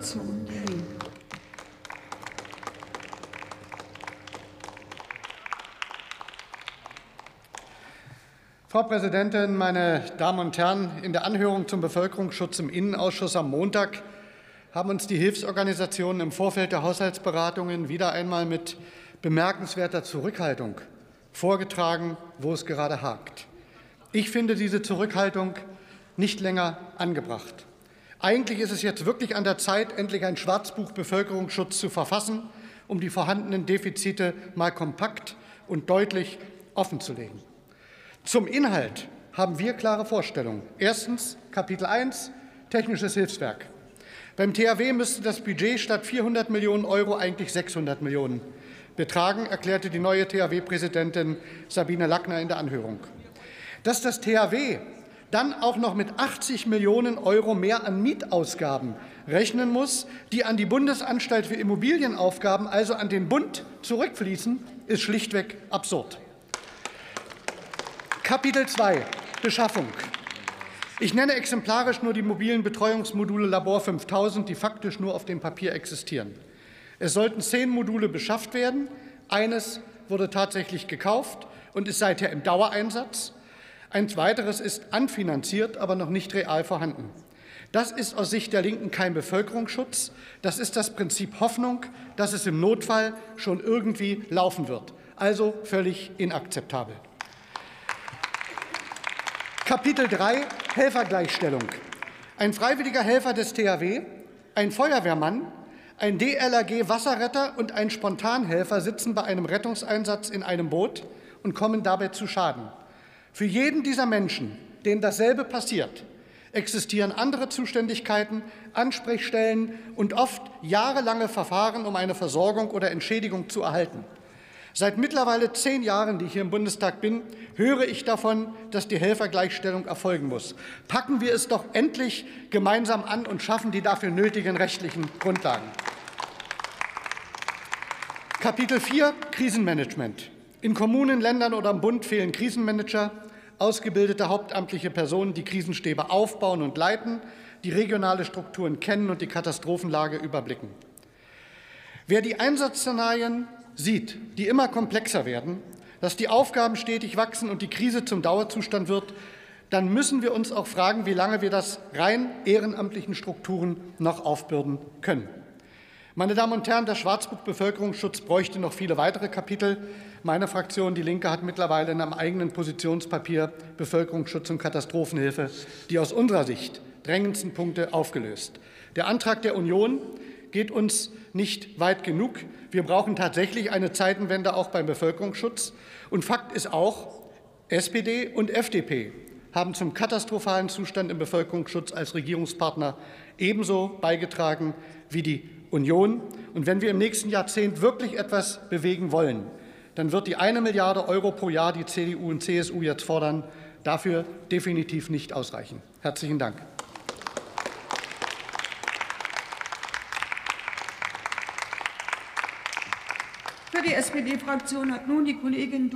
Die Linke. Frau Präsidentin, meine Damen und Herren! In der Anhörung zum Bevölkerungsschutz im Innenausschuss am Montag haben uns die Hilfsorganisationen im Vorfeld der Haushaltsberatungen wieder einmal mit bemerkenswerter Zurückhaltung vorgetragen, wo es gerade hakt. Ich finde diese Zurückhaltung nicht länger angebracht. Eigentlich ist es jetzt wirklich an der Zeit, endlich ein Schwarzbuch Bevölkerungsschutz zu verfassen, um die vorhandenen Defizite mal kompakt und deutlich offenzulegen. Zum Inhalt haben wir klare Vorstellungen. Erstens Kapitel 1 Technisches Hilfswerk. Beim THW müsste das Budget statt 400 Millionen Euro eigentlich 600 Millionen betragen, erklärte die neue THW-Präsidentin Sabine Lackner in der Anhörung. Dass das THW dann auch noch mit 80 Millionen Euro mehr an Mietausgaben rechnen muss, die an die Bundesanstalt für Immobilienaufgaben, also an den Bund, zurückfließen, ist schlichtweg absurd. Kapitel 2 Beschaffung. Ich nenne exemplarisch nur die mobilen Betreuungsmodule Labor 5000, die faktisch nur auf dem Papier existieren. Es sollten zehn Module beschafft werden. Eines wurde tatsächlich gekauft und ist seither im Dauereinsatz. Ein weiteres ist anfinanziert, aber noch nicht real vorhanden. Das ist aus Sicht der Linken kein Bevölkerungsschutz. Das ist das Prinzip Hoffnung, dass es im Notfall schon irgendwie laufen wird. Also völlig inakzeptabel. Kapitel 3 Helfergleichstellung. Ein freiwilliger Helfer des THW, ein Feuerwehrmann, ein DLRG Wasserretter und ein Spontanhelfer sitzen bei einem Rettungseinsatz in einem Boot und kommen dabei zu Schaden. Für jeden dieser Menschen, denen dasselbe passiert, existieren andere Zuständigkeiten, Ansprechstellen und oft jahrelange Verfahren, um eine Versorgung oder Entschädigung zu erhalten. Seit mittlerweile zehn Jahren, die ich hier im Bundestag bin, höre ich davon, dass die Helfergleichstellung erfolgen muss. Packen wir es doch endlich gemeinsam an und schaffen die dafür nötigen rechtlichen Grundlagen. Kapitel 4 Krisenmanagement. In Kommunen, Ländern oder im Bund fehlen Krisenmanager, ausgebildete hauptamtliche Personen, die Krisenstäbe aufbauen und leiten, die regionale Strukturen kennen und die Katastrophenlage überblicken. Wer die Einsatzszenarien sieht, die immer komplexer werden, dass die Aufgaben stetig wachsen und die Krise zum Dauerzustand wird, dann müssen wir uns auch fragen, wie lange wir das rein ehrenamtlichen Strukturen noch aufbürden können. Meine Damen und Herren, das Schwarzbuch Bevölkerungsschutz bräuchte noch viele weitere Kapitel. Meine Fraktion, die Linke, hat mittlerweile in einem eigenen Positionspapier Bevölkerungsschutz und Katastrophenhilfe die aus unserer Sicht drängendsten Punkte aufgelöst. Der Antrag der Union geht uns nicht weit genug. Wir brauchen tatsächlich eine Zeitenwende auch beim Bevölkerungsschutz. Und Fakt ist auch, SPD und FDP haben zum katastrophalen Zustand im Bevölkerungsschutz als Regierungspartner ebenso beigetragen wie die Union. Und wenn wir im nächsten Jahrzehnt wirklich etwas bewegen wollen, dann wird die eine Milliarde Euro pro Jahr, die CDU und CSU jetzt fordern, dafür definitiv nicht ausreichen. Herzlichen Dank. Für die SPD-Fraktion hat nun die Kollegin